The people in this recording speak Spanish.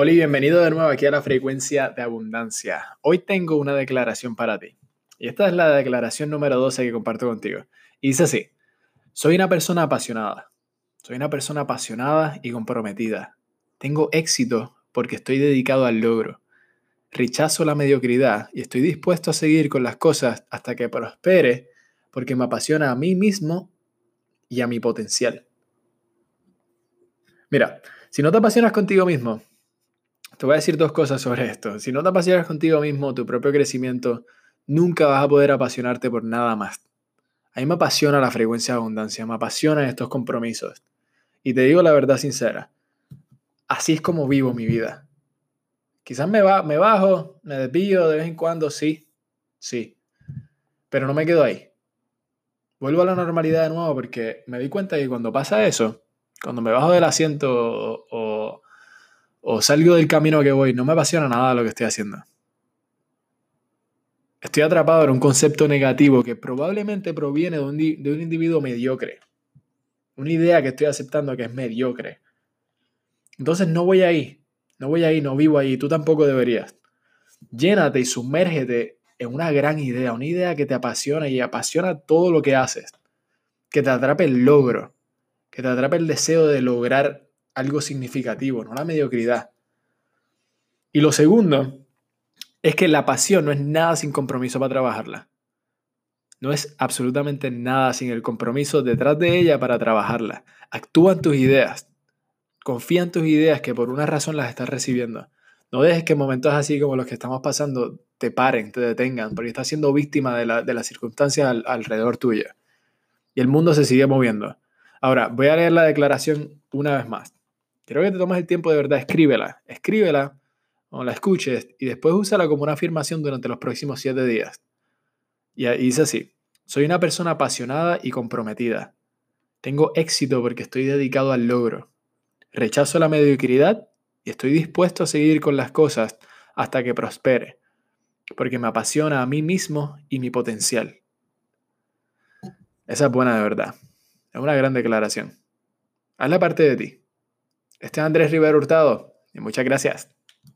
Hola y bienvenido de nuevo aquí a la frecuencia de abundancia. Hoy tengo una declaración para ti. Y esta es la declaración número 12 que comparto contigo. Y dice así, soy una persona apasionada. Soy una persona apasionada y comprometida. Tengo éxito porque estoy dedicado al logro. Rechazo la mediocridad y estoy dispuesto a seguir con las cosas hasta que prospere porque me apasiona a mí mismo y a mi potencial. Mira, si no te apasionas contigo mismo, te voy a decir dos cosas sobre esto. Si no te apasionas contigo mismo, tu propio crecimiento, nunca vas a poder apasionarte por nada más. A mí me apasiona la frecuencia de abundancia, me apasionan estos compromisos. Y te digo la verdad sincera, así es como vivo mi vida. Quizás me, va, me bajo, me desvío de vez en cuando, sí, sí. Pero no me quedo ahí. Vuelvo a la normalidad de nuevo porque me di cuenta que cuando pasa eso, cuando me bajo del asiento o, salgo del camino que voy, no me apasiona nada lo que estoy haciendo. Estoy atrapado en un concepto negativo que probablemente proviene de un, de un individuo mediocre. Una idea que estoy aceptando que es mediocre. Entonces no voy ahí. No voy ahí, no vivo ahí. Tú tampoco deberías. Llénate y sumérgete en una gran idea. Una idea que te apasiona y apasiona todo lo que haces. Que te atrape el logro que te atrape el deseo de lograr algo significativo, no la mediocridad. Y lo segundo es que la pasión no es nada sin compromiso para trabajarla. No es absolutamente nada sin el compromiso detrás de ella para trabajarla. Actúa en tus ideas. Confía en tus ideas que por una razón las estás recibiendo. No dejes que momentos así como los que estamos pasando te paren, te detengan, porque estás siendo víctima de, las circunstancias alrededor tuya. Y el mundo se sigue moviendo. Ahora, voy a leer la declaración una vez más. Quiero que te tomes el tiempo de verdad, escríbela, escríbela o la escuches y después úsala como una afirmación durante los próximos siete días. Y dice así, soy una persona apasionada y comprometida. Tengo éxito porque estoy dedicado al logro. Rechazo la mediocridad y estoy dispuesto a seguir con las cosas hasta que prospere, porque me apasiona a mí mismo y mi potencial. Esa es buena de verdad. Es una gran declaración. Hazla parte de ti. Este es Andrés Rivera Hurtado y muchas gracias.